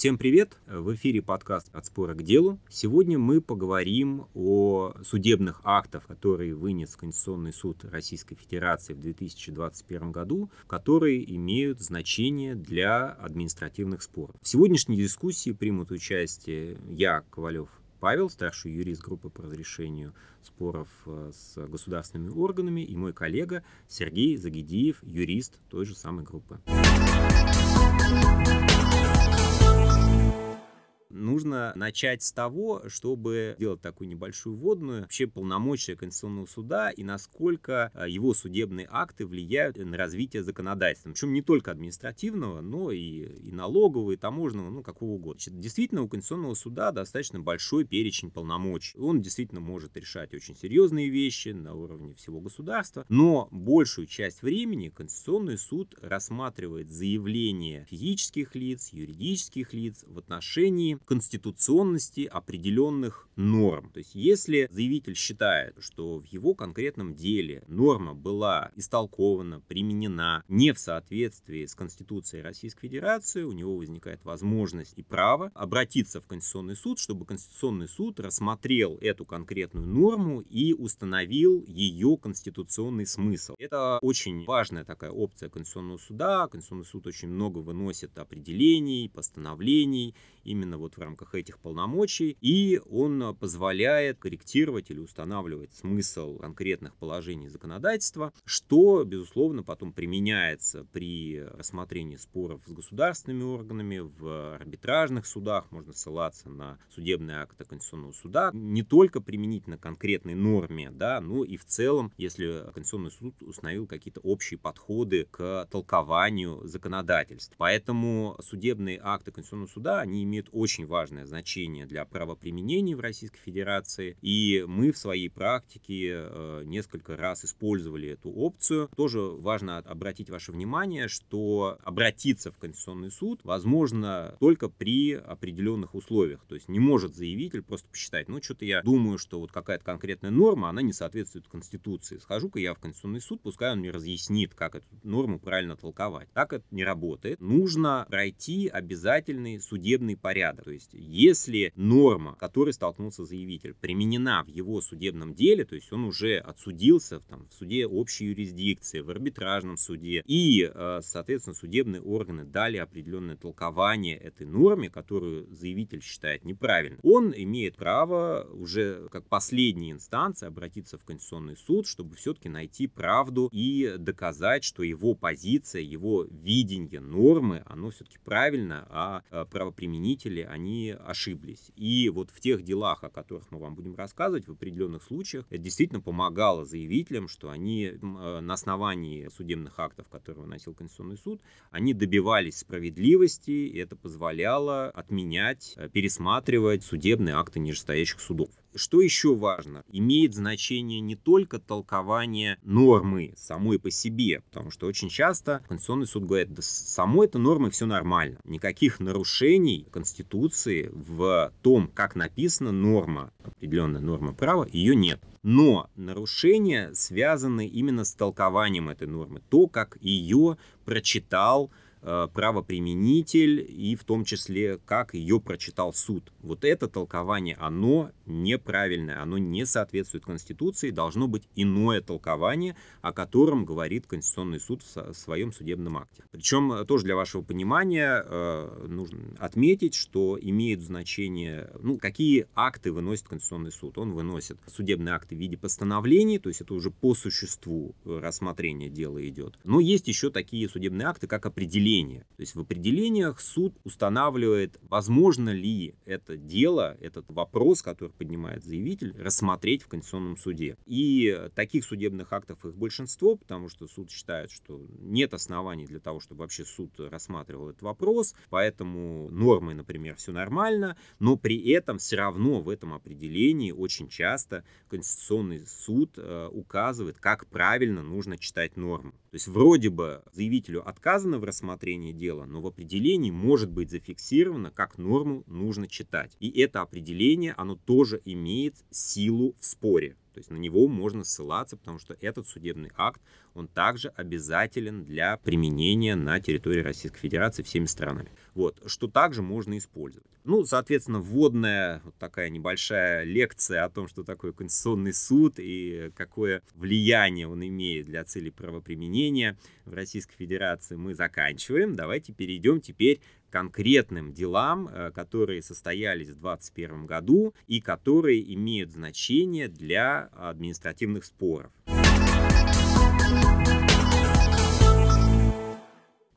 Всем привет! В эфире подкаст «От спора к делу». Сегодня мы поговорим о судебных актах, которые вынес Конституционный суд Российской Федерации в 2021 году, которые имеют значение для административных споров. В сегодняшней дискуссии примут участие я, Ковалев Павел, старший юрист группы по разрешению споров э, с государственными органами, и мой коллега Сергей Загидиев, юрист той же самой группы нужно начать с того, чтобы сделать такую небольшую вводную, вообще полномочия Конституционного суда и насколько а, его судебные акты влияют на развитие законодательства. Причем не только административного, но и, и налогового, и таможенного, ну, какого угодно. Значит, действительно, у Конституционного суда достаточно большой перечень полномочий. Он действительно может решать очень серьезные вещи на уровне всего государства, но большую часть времени Конституционный суд рассматривает заявления физических лиц, юридических лиц в отношении конституционности определенных норм. То есть если заявитель считает, что в его конкретном деле норма была истолкована, применена не в соответствии с Конституцией Российской Федерации, у него возникает возможность и право обратиться в Конституционный суд, чтобы Конституционный суд рассмотрел эту конкретную норму и установил ее конституционный смысл. Это очень важная такая опция Конституционного суда. Конституционный суд очень много выносит определений, постановлений именно вот в рамках этих полномочий, и он позволяет корректировать или устанавливать смысл конкретных положений законодательства, что, безусловно, потом применяется при рассмотрении споров с государственными органами, в арбитражных судах, можно ссылаться на судебные акты Конституционного суда, не только применительно конкретной норме, да, но и в целом, если Конституционный суд установил какие-то общие подходы к толкованию законодательств. Поэтому судебные акты Конституционного суда, они имеют очень важное значение для правоприменения в Российской Федерации, и мы в своей практике э, несколько раз использовали эту опцию. Тоже важно обратить ваше внимание, что обратиться в Конституционный суд возможно только при определенных условиях. То есть не может заявитель просто посчитать, ну что-то я думаю, что вот какая-то конкретная норма, она не соответствует Конституции. Схожу-ка я в Конституционный суд, пускай он мне разъяснит, как эту норму правильно толковать. Так это не работает. Нужно пройти обязательный судебный порядок. То есть если норма, которой столкнулся заявитель, применена в его судебном деле, то есть он уже отсудился в, там, в суде общей юрисдикции, в арбитражном суде, и, э, соответственно, судебные органы дали определенное толкование этой норме, которую заявитель считает неправильной, он имеет право уже как последняя инстанция обратиться в Конституционный суд, чтобы все-таки найти правду и доказать, что его позиция, его видение нормы, оно все-таки правильно, а э, правоприменители, они ошиблись. И вот в тех делах, о которых мы вам будем рассказывать, в определенных случаях, это действительно помогало заявителям, что они э, на основании судебных актов, которые выносил Конституционный суд, они добивались справедливости, и это позволяло отменять, э, пересматривать судебные акты нижестоящих судов. Что еще важно? Имеет значение не только толкование нормы самой по себе, потому что очень часто Конституционный суд говорит, да самой этой нормы все нормально. Никаких нарушений Конституции в том, как написана норма, определенная норма права, ее нет. Но нарушения связаны именно с толкованием этой нормы. То, как ее прочитал правоприменитель и в том числе, как ее прочитал суд. Вот это толкование, оно неправильное, оно не соответствует Конституции, должно быть иное толкование, о котором говорит Конституционный суд в своем судебном акте. Причем э, тоже для вашего понимания э, нужно отметить, что имеет значение, ну, какие акты выносит Конституционный суд. Он выносит судебные акты в виде постановлений, то есть это уже по существу рассмотрение дела идет. Но есть еще такие судебные акты, как определение определения. То есть в определениях суд устанавливает, возможно ли это дело, этот вопрос, который поднимает заявитель, рассмотреть в Конституционном суде. И таких судебных актов их большинство, потому что суд считает, что нет оснований для того, чтобы вообще суд рассматривал этот вопрос, поэтому нормы, например, все нормально, но при этом все равно в этом определении очень часто Конституционный суд э, указывает, как правильно нужно читать норму. То есть вроде бы заявителю отказано в рассмотрении дела, но в определении может быть зафиксировано, как норму нужно читать. И это определение, оно тоже имеет силу в споре. То есть на него можно ссылаться, потому что этот судебный акт, он также обязателен для применения на территории Российской Федерации всеми странами. Вот, что также можно использовать. Ну, соответственно, вводная вот такая небольшая лекция о том, что такое Конституционный суд и какое влияние он имеет для целей правоприменения в Российской Федерации мы заканчиваем. Давайте перейдем теперь конкретным делам, э, которые состоялись в 2021 году и которые имеют значение для административных споров.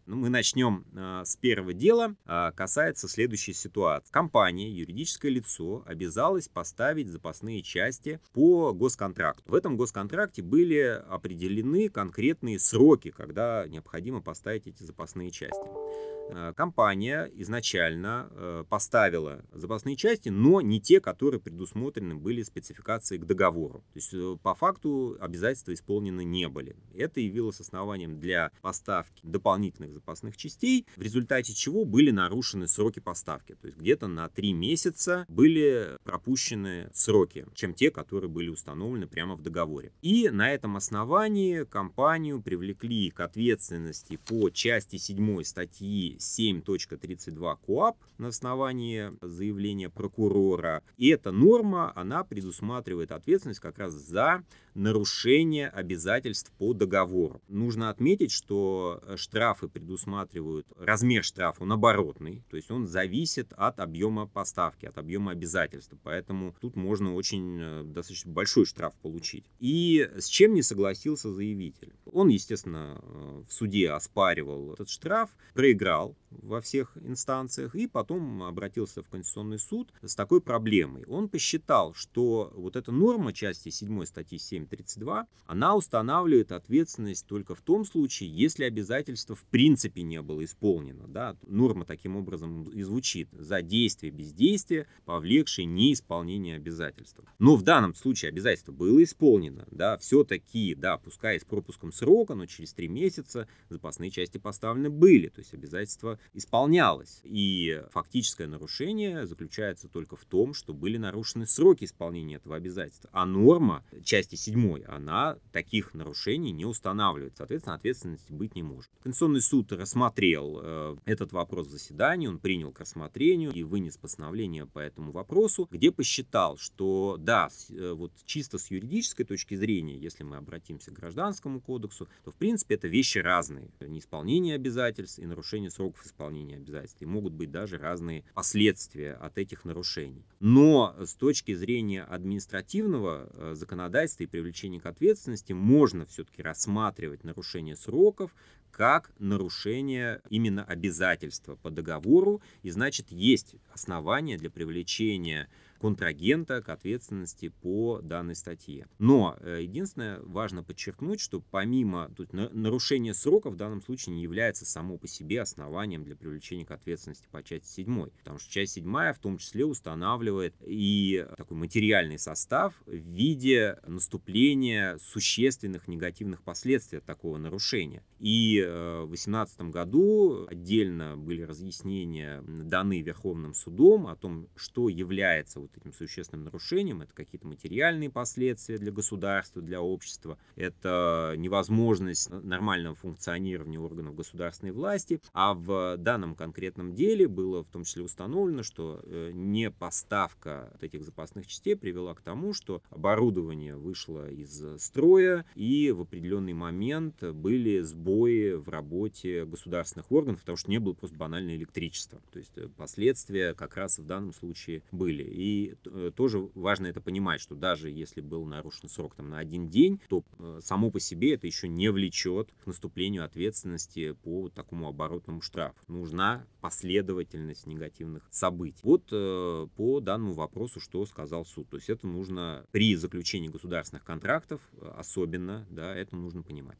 Ну, мы начнем э, с первого дела. Э, касается следующей ситуации. Компания, юридическое лицо, обязалась поставить запасные части по госконтракту. В этом госконтракте были определены конкретные сроки, когда необходимо поставить эти запасные части. Э, компания изначально э, поставила запасные части, но не те, которые предусмотрены были спецификацией к договору. То есть э, по факту обязательства исполнены не были. Это явилось основанием для поставки дополнительных запасных частей, в результате чего были нарушены сроки поставки. То есть где-то на три месяца были пропущены сроки, чем те, которые были установлены прямо в договоре. И на этом основании компанию привлекли к ответственности по части 7 статьи 7.32 КОАП на основании заявления прокурора. И эта норма, она предусматривает ответственность как раз за нарушение обязательств по договору. Нужно отметить, что э, штрафы предусматривают, размер штрафа, он оборотный, то есть он зависит от объема поставки, от объема обязательства, поэтому тут можно очень э, достаточно большой штраф получить. И с чем не согласился заявитель? Он, естественно, э, в суде оспаривал этот штраф, проиграл во всех инстанциях и потом обратился в Конституционный суд с такой проблемой. Он посчитал, что вот эта норма части 7 статьи 7 732, она устанавливает ответственность только в том случае, если обязательство в принципе не было исполнено. Да? Норма таким образом и звучит. За действие бездействия, повлекшее неисполнение обязательства. Но в данном случае обязательство было исполнено. Да? Все-таки, да, пускай с пропуском срока, но через три месяца запасные части поставлены были. То есть обязательство исполнялось. И фактическое нарушение заключается только в том, что были нарушены сроки исполнения этого обязательства. А норма части 7 седьмой, она таких нарушений не устанавливает. Соответственно, ответственности быть не может. Конституционный суд рассмотрел э, этот вопрос в заседании, он принял к рассмотрению и вынес постановление по этому вопросу, где посчитал, что да, э, вот чисто с юридической точки зрения, если мы обратимся к гражданскому кодексу, то в принципе это вещи разные. Неисполнение обязательств и нарушение сроков исполнения обязательств. И могут быть даже разные последствия от этих нарушений. Но с точки зрения административного э, законодательства и привлечения к ответственности можно все-таки рассматривать нарушение сроков как нарушение именно обязательства по договору, и значит есть основания для привлечения контрагента к ответственности по данной статье. Но э, единственное, важно подчеркнуть, что помимо тут, нарушения срока в данном случае не является само по себе основанием для привлечения к ответственности по части 7, потому что часть 7 в том числе устанавливает и такой материальный состав в виде наступления существенных негативных последствий от такого нарушения. И э, в 2018 году отдельно были разъяснения даны Верховным судом о том, что является вот этим существенным нарушением. Это какие-то материальные последствия для государства, для общества. Это невозможность нормального функционирования органов государственной власти. А в данном конкретном деле было в том числе установлено, что э, не поставка этих запасных частей привела к тому, что оборудование вышло из строя и в определенный момент были сбои в работе государственных органов, потому что не было просто банальное электричество. То есть э, последствия как раз в данном случае были. И Э, тоже важно это понимать, что даже если был нарушен срок там, на один день, то э, само по себе это еще не влечет к наступлению ответственности по такому оборотному штрафу. Нужна последовательность негативных событий. Вот э, по данному вопросу, что сказал суд. То есть это нужно при заключении государственных контрактов особенно, да, это нужно понимать.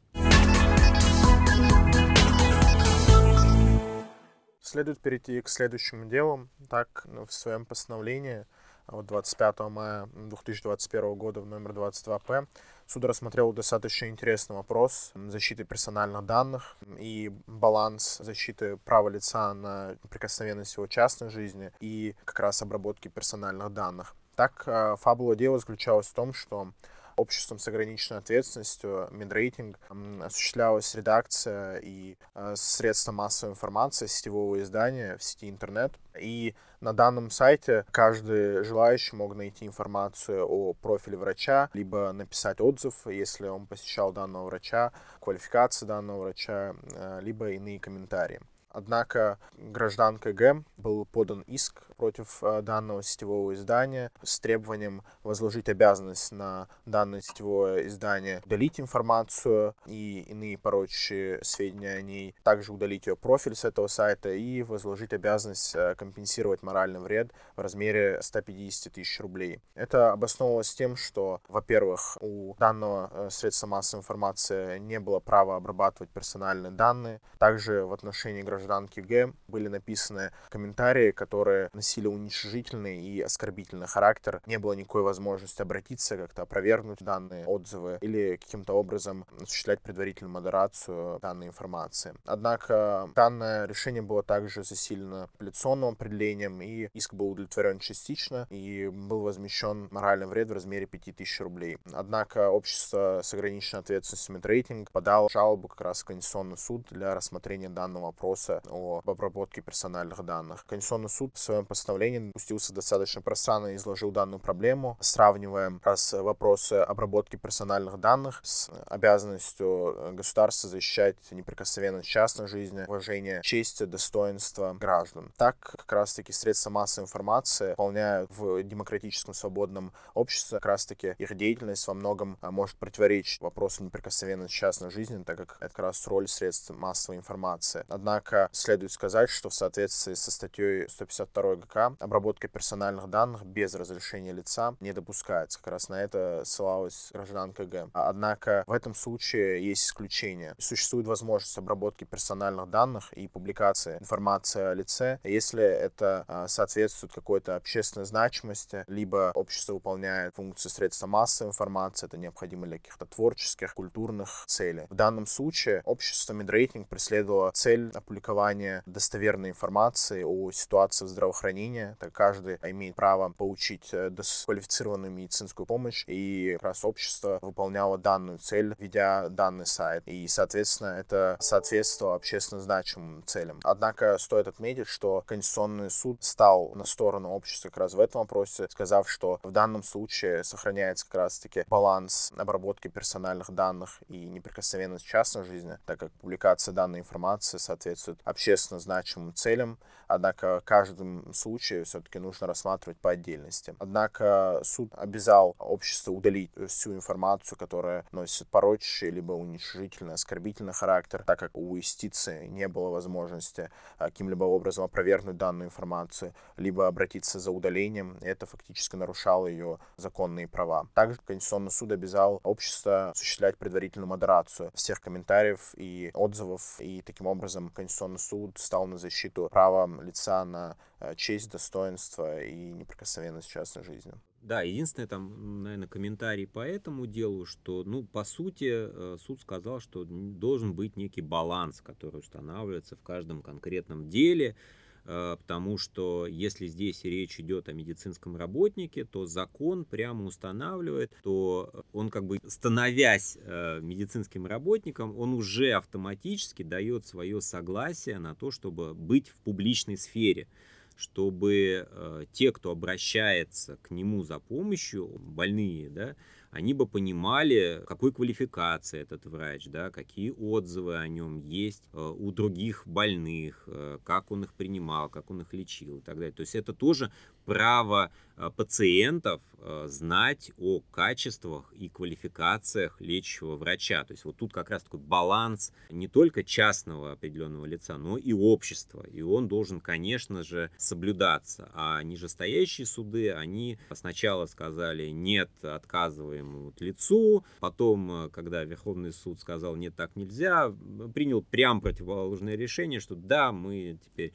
Следует перейти к следующему делу. Так, в своем постановлении вот 25 мая 2021 года в номер 22П суд рассмотрел достаточно интересный вопрос защиты персональных данных и баланс защиты права лица на прикосновенность его частной жизни и как раз обработки персональных данных. Так, э, фабула дела заключалась в том, что обществом с ограниченной ответственностью, Минрейтинг, осуществлялась редакция и э, средства массовой информации сетевого издания в сети интернет. И на данном сайте каждый желающий мог найти информацию о профиле врача, либо написать отзыв, если он посещал данного врача, квалификации данного врача, э, либо иные комментарии. Однако гражданкой ГЭМ был подан иск против э, данного сетевого издания с требованием возложить обязанность на данное сетевое издание удалить информацию и иные порочащие сведения о ней, также удалить ее профиль с этого сайта и возложить обязанность э, компенсировать моральный вред в размере 150 тысяч рублей. Это обосновывалось тем, что, во-первых, у данного э, средства массовой информации не было права обрабатывать персональные данные. Также в отношении гражданки Г были написаны комментарии, которые носили уничижительный и оскорбительный характер. Не было никакой возможности обратиться, как-то опровергнуть данные отзывы или каким-то образом осуществлять предварительную модерацию данной информации. Однако данное решение было также засилено апелляционным определением, и иск был удовлетворен частично, и был возмещен моральный вред в размере 5000 рублей. Однако общество с ограниченной ответственностью Медрейтинг подало жалобу как раз в Конституционный суд для рассмотрения данного вопроса об обработке персональных данных. Конституционный суд в своем постановлении пустился достаточно пространно и изложил данную проблему, сравнивая раз вопросы обработки персональных данных с обязанностью государства защищать неприкосновенность частной жизни, уважение чести, достоинства граждан. Так, как раз-таки средства массовой информации выполняют в демократическом свободном обществе, как раз-таки их деятельность во многом а, может противоречить вопросу неприкосновенности частной жизни, так как это как раз роль средств массовой информации. Однако следует сказать, что в соответствии со статьей 152 ГК обработка персональных данных без разрешения лица не допускается. Как раз на это ссылалась гражданка Г. Однако в этом случае есть исключение. Существует возможность обработки персональных данных и публикации информации о лице, если это а, соответствует какой-то общественной значимости, либо общество выполняет функции средства массовой информации, это необходимо для каких-то творческих, культурных целей. В данном случае общество Медрейтинг преследовало цель опубликования достоверной информации о ситуации в здравоохранении так каждый имеет право получить э, квалифицированную медицинскую помощь, и как раз общество выполняло данную цель, ведя данный сайт, и, соответственно, это соответствовало общественно значимым целям. Однако стоит отметить, что Конституционный суд стал на сторону общества как раз в этом вопросе, сказав, что в данном случае сохраняется как раз-таки баланс обработки персональных данных и неприкосновенность частной жизни, так как публикация данной информации соответствует общественно значимым целям, однако в каждом случае все-таки нужно рассматривать по отдельности. Однако суд обязал общество удалить всю информацию, которая носит порочащий либо уничижительный, оскорбительный характер, так как у юстиции не было возможности а, каким-либо образом опровергнуть данную информацию, либо обратиться за удалением, и это фактически нарушало ее законные права. Также Конституционный суд обязал общество осуществлять предварительную модерацию всех комментариев и отзывов, и таким образом Конституционный суд стал на защиту права лица на а, честь, достоинство и неприкосновенность частной жизни. Да, единственное там, наверное, комментарий по этому делу, что, ну, по сути, э, суд сказал, что должен быть некий баланс, который устанавливается в каждом конкретном деле, э, потому что если здесь речь идет о медицинском работнике, то закон прямо устанавливает, то он как бы становясь э, медицинским работником, он уже автоматически дает свое согласие на то, чтобы быть в публичной сфере чтобы э, те, кто обращается к нему за помощью, больные, да, они бы понимали, какой квалификации этот врач, да, какие отзывы о нем есть э, у других больных, э, как он их принимал, как он их лечил и так далее. То есть это тоже право пациентов знать о качествах и квалификациях лечащего врача. То есть вот тут как раз такой баланс не только частного определенного лица, но и общества. И он должен, конечно же, соблюдаться. А нижестоящие суды, они сначала сказали, нет, отказываем вот лицу. Потом, э, когда Верховный суд сказал, нет, так нельзя, принял прям противоположное решение, что да, мы теперь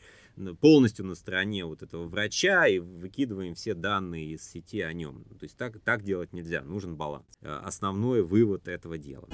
полностью на стороне вот этого врача и выкидываем все данные из сети о нем. То есть так, так делать нельзя, нужен баланс. Э, основной вывод этого дела.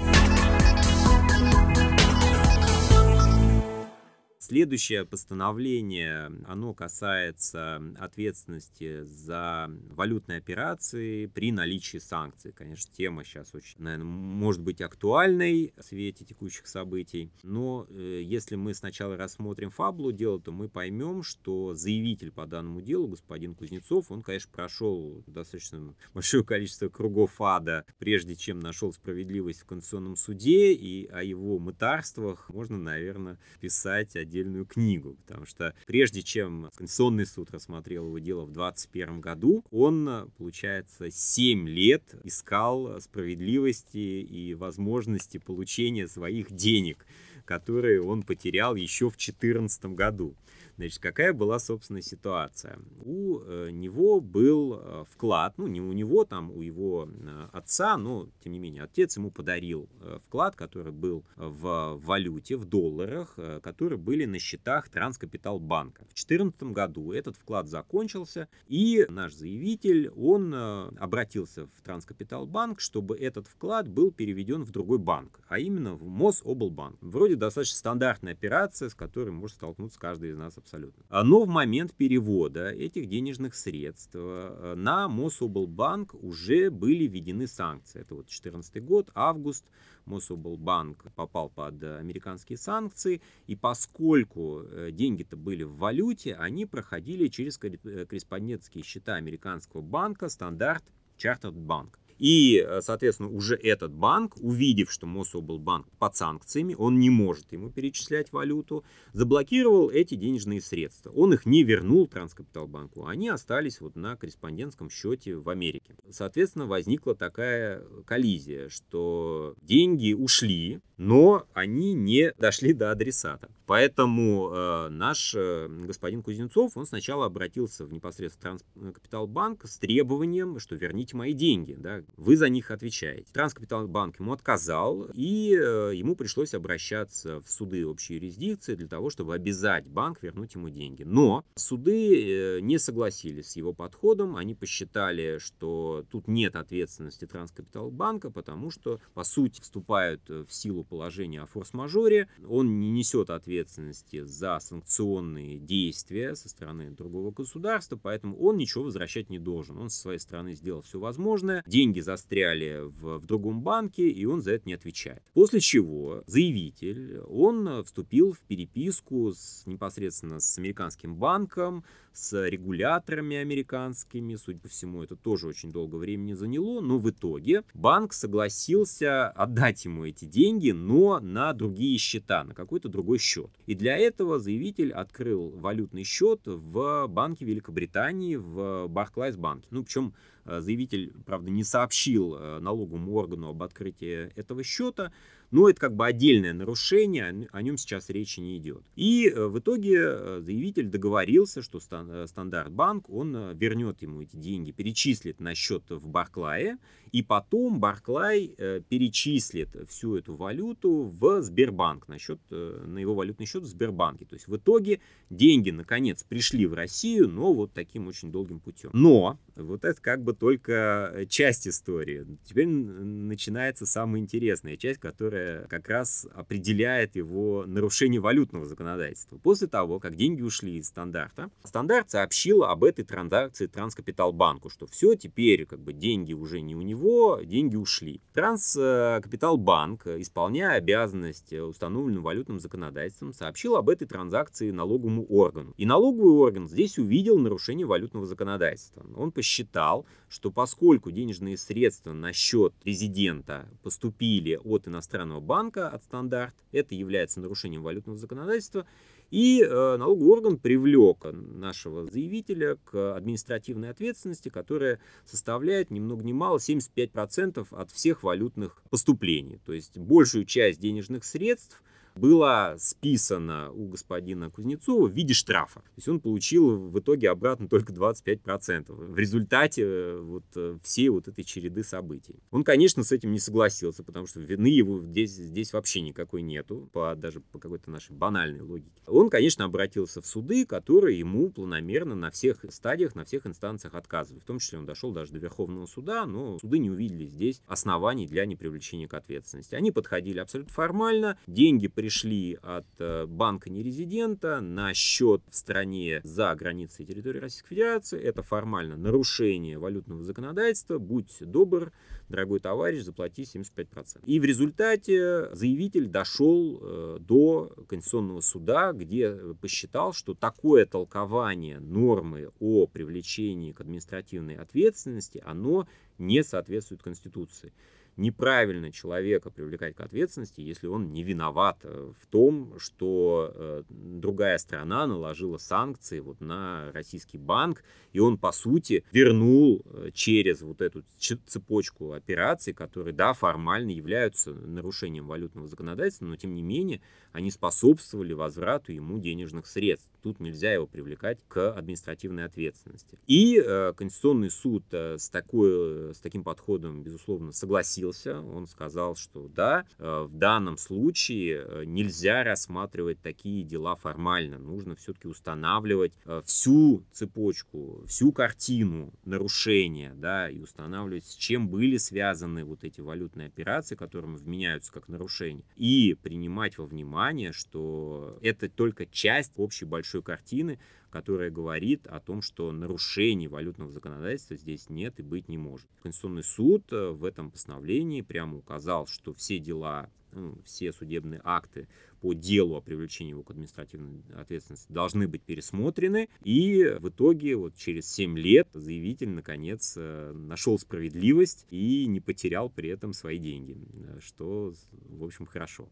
Следующее постановление, оно касается ответственности за валютные операции при наличии санкций. Конечно, тема сейчас очень, наверное, может быть актуальной в свете текущих событий. Но э, если мы сначала рассмотрим фабулу дела, то мы поймем, что заявитель по данному делу, господин Кузнецов, он, конечно, прошел достаточно большое количество кругов ада, прежде чем нашел справедливость в Конституционном суде, и о его мытарствах можно, наверное, писать отдельную книгу, потому что прежде чем Конституционный суд рассмотрел его дело в 2021 году, он, получается, 7 лет искал справедливости и возможности получения своих денег, которые он потерял еще в 2014 году. Значит, какая была, собственно, ситуация? У э, него был э, вклад, ну, не у него, там, у его э, отца, но, тем не менее, отец ему подарил вклад, который был в валюте, в долларах, которые были на счетах Транскапитал банка. В 2014 году этот вклад закончился, и наш заявитель, он обратился в Транскапитал банк, чтобы этот вклад был переведен в другой банк, а именно в Мособлбанк. Вроде достаточно стандартная операция, с которой может столкнуться каждый из нас абсолютно. А, но в момент перевода этих денежных средств э, на Мособлбанк уже были введены санкции. Это вот 2014 год, август. Мособлбанк попал под американские санкции, и поскольку э, деньги-то были в валюте, они проходили через э, корреспондентские счета американского банка стандарт Chartered Bank. И, э, соответственно, уже этот банк, увидев, что Мособлбанк под санкциями, он не может ему перечислять валюту, заблокировал эти денежные средства. Он их не вернул Транскапиталбанку, они остались вот на корреспондентском счете в Америке. Соответственно, возникла такая коллизия, что деньги ушли, но они не дошли до адресата. Поэтому э, наш э, господин Кузнецов, он сначала обратился в непосредственно Транскапиталбанк с требованием, что верните мои деньги, да, вы за них отвечаете. Транскапиталбанк ему отказал, и э, ему пришлось обращаться в суды общей юрисдикции для того, чтобы обязать банк вернуть ему деньги. Но суды э, не согласились с его подходом, они посчитали, что тут нет ответственности Транскапиталбанка, потому что, по сути, вступают в силу положения о форс-мажоре, он не несет ответственности за санкционные действия со стороны другого государства, поэтому он ничего возвращать не должен. Он со своей стороны сделал все возможное, деньги застряли в, в другом банке, и он за это не отвечает. После чего заявитель, он вступил в переписку с, непосредственно с американским банком, с регуляторами американскими. Судя по всему, это тоже очень долго времени заняло, но в итоге банк согласился отдать ему эти деньги, но на другие счета, на какой-то другой счет. И для этого заявитель открыл валютный счет в банке Великобритании, в Barclays банке. Ну, причем заявитель, правда, не сообщил э, налоговому органу об открытии этого счета, но это как бы отдельное нарушение, о нем сейчас речи не идет. И э, в итоге э, заявитель договорился, что э, Стандарт Банк, он вернет ему эти деньги, перечислит на счет в Барклае, и потом Барклай перечислит всю эту валюту в Сбербанк, на, счет, на его валютный счет в Сбербанке. То есть в итоге деньги наконец пришли в Россию, но вот таким очень долгим путем. Но вот это как бы только часть истории. Теперь начинается самая интересная часть, которая как раз определяет его нарушение валютного законодательства. После того, как деньги ушли из стандарта, стандарт сообщил об этой транзакции Транскапиталбанку, что все, теперь как бы деньги уже не у него, деньги ушли. Транскапиталбанк, исполняя обязанность, установленную валютным законодательством, сообщил об этой транзакции налоговому органу. И налоговый орган здесь увидел нарушение валютного законодательства. Он посчитал, что поскольку денежные средства на счет резидента поступили от иностранного банка, от стандарт, это является нарушением валютного законодательства, и э, налоговый орган привлек нашего заявителя к административной ответственности, которая составляет ни много ни мало 75% от всех валютных поступлений. То есть большую часть денежных средств – была списана у господина Кузнецова в виде штрафа. То есть он получил в итоге обратно только 25% в результате э, вот э, всей вот этой череды событий. Он, конечно, с этим не согласился, потому что вины его здесь, здесь вообще никакой нету, по, даже по какой-то нашей банальной логике. Он, конечно, обратился в суды, которые ему планомерно на всех стадиях, на всех инстанциях отказывают. В том числе он дошел даже до Верховного суда, но суды не увидели здесь оснований для непривлечения к ответственности. Они подходили абсолютно формально, деньги при пришли от э, банка нерезидента на счет в стране за границей территории Российской Федерации. Это формально нарушение валютного законодательства. Будь добр, дорогой товарищ, заплати 75%. И в результате заявитель дошел э, до Конституционного суда, где посчитал, что такое толкование нормы о привлечении к административной ответственности, оно не соответствует Конституции неправильно человека привлекать к ответственности, если он не виноват э, в том, что э, другая страна наложила санкции вот на российский банк, и он, по сути, вернул э, через вот эту цепочку операций, которые, да, формально являются нарушением валютного законодательства, но, тем не менее, они способствовали возврату ему денежных средств. Тут нельзя его привлекать к административной ответственности. И э, Конституционный суд э, с, такой, с таким подходом, безусловно, согласился. Он сказал, что да, э, в данном случае э, нельзя рассматривать такие дела формально. Нужно все-таки устанавливать э, всю цепочку, всю картину нарушения, да, и устанавливать, с чем были связаны вот эти валютные операции, которым вменяются как нарушения, и принимать во внимание что это только часть общей большой картины, которая говорит о том, что нарушений валютного законодательства здесь нет и быть не может. Конституционный суд э, в этом постановлении прямо указал, что все дела, ну, все судебные акты по делу о привлечении его к административной ответственности должны быть пересмотрены. И в итоге вот через 7 лет заявитель наконец э, нашел справедливость и не потерял при этом свои деньги, э, что, в общем, хорошо.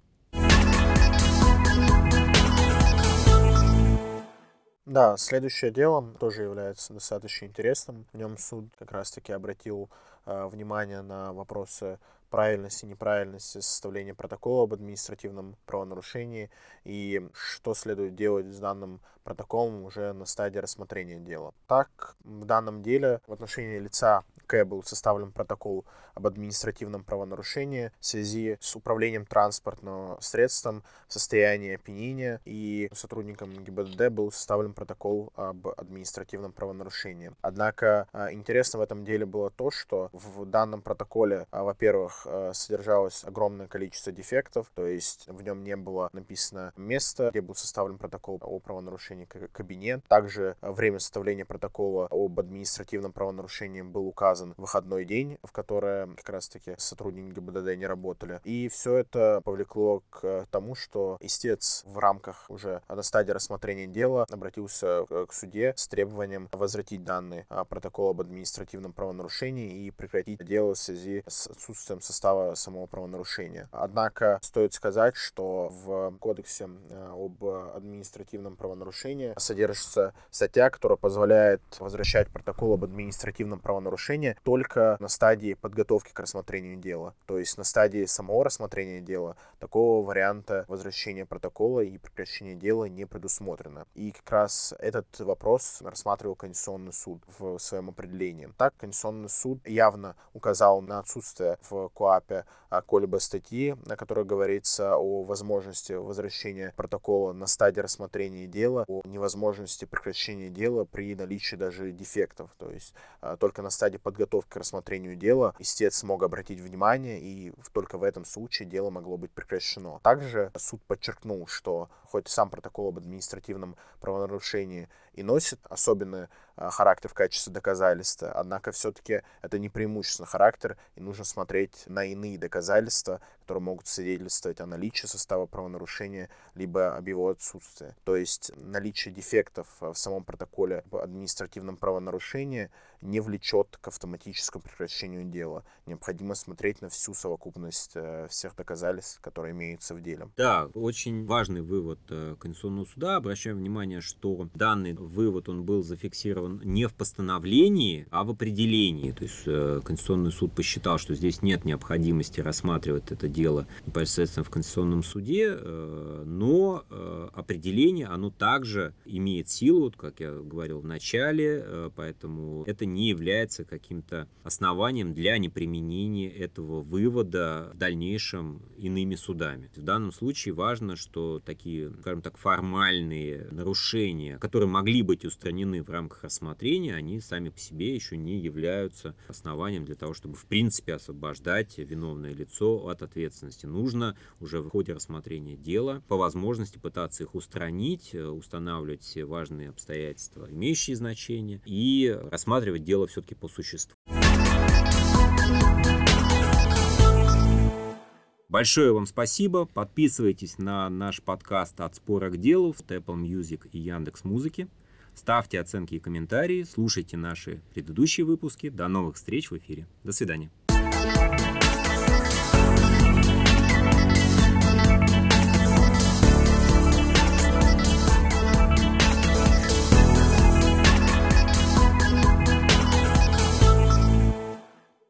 Да, следующее дело тоже является достаточно интересным. В нем суд как раз-таки обратил э, внимание на вопросы правильности, неправильности составления протокола об административном правонарушении и что следует делать с данным протоколом уже на стадии рассмотрения дела. Так, в данном деле в отношении лица Был составлен протокол об административном правонарушении в связи с управлением транспортным средством в состоянии опьянения, и сотрудникам ГИБДД был составлен протокол об административном правонарушении. Однако а, интересно в этом деле было то, что в данном протоколе, а, во-первых, а, содержалось огромное количество дефектов, то есть в нем не было написано место, где был составлен протокол о правонарушении кабинет. Также время составления протокола об административном правонарушении был указан выходной день, в которое как раз-таки сотрудники ГИБДД не работали. И все это повлекло к тому, что истец в рамках уже на стадии рассмотрения дела обратился к суде с требованием возвратить данный а, протокол об административном правонарушении и прекратить дело в связи с отсутствием состава самого правонарушения. Однако стоит сказать, что в кодексе а, об административном правонарушении содержится статья, которая позволяет возвращать протокол об административном правонарушении только на стадии подготовки к рассмотрению дела. То есть на стадии самого рассмотрения дела такого варианта возвращения протокола и прекращения дела не предусмотрено. И как раз этот вопрос рассматривал Конституционный суд в своем определении. Так, Конституционный суд явно указал на отсутствие в КОАПе какой-либо статьи, на которой говорится о возможности возвращения протокола на стадии рассмотрения дела, о невозможности прекращения дела при наличии даже дефектов. То есть а, только на стадии подготовки к рассмотрению дела истец смог обратить внимание, и только в этом случае дело могло быть прекращено. Также суд подчеркнул, что хоть сам протокол об административном правонарушении и носит особенный а, характер в качестве доказательства, однако все-таки это не преимущественно характер, и нужно смотреть на иные доказательства, которые могут свидетельствовать о наличии состава правонарушения, либо об его отсутствии. То есть наличие дефектов в самом протоколе об административном правонарушении не влечет к автоматическому прекращению дела. Необходимо смотреть на всю совокупность э, всех доказательств, которые имеются в деле. Да, очень важный вывод э, Конституционного суда. Обращаю внимание, что данный вывод он был зафиксирован не в постановлении, а в определении. То есть э, Конституционный суд посчитал, что здесь нет необходимости рассматривать это дело непосредственно в Конституционном суде, но определение, оно также имеет силу, как я говорил в начале, поэтому это не является каким-то основанием для неприменения этого вывода в дальнейшем иными судами. В данном случае важно, что такие, скажем так, формальные нарушения, которые могли быть устранены в рамках рассмотрения, они сами по себе еще не являются основанием для того, чтобы в принципе освобождать виновное лицо от ответственности. Нужно уже в ходе рассмотрения дела по возможности пытаться их устранить, э, устанавливать все важные обстоятельства, имеющие значение, и рассматривать дело все-таки по существу. Большое вам спасибо. Подписывайтесь на наш подкаст «От спора к делу» в Apple Music и Яндекс Музыке. Ставьте оценки и комментарии, слушайте наши предыдущие выпуски. До новых встреч в эфире. До свидания.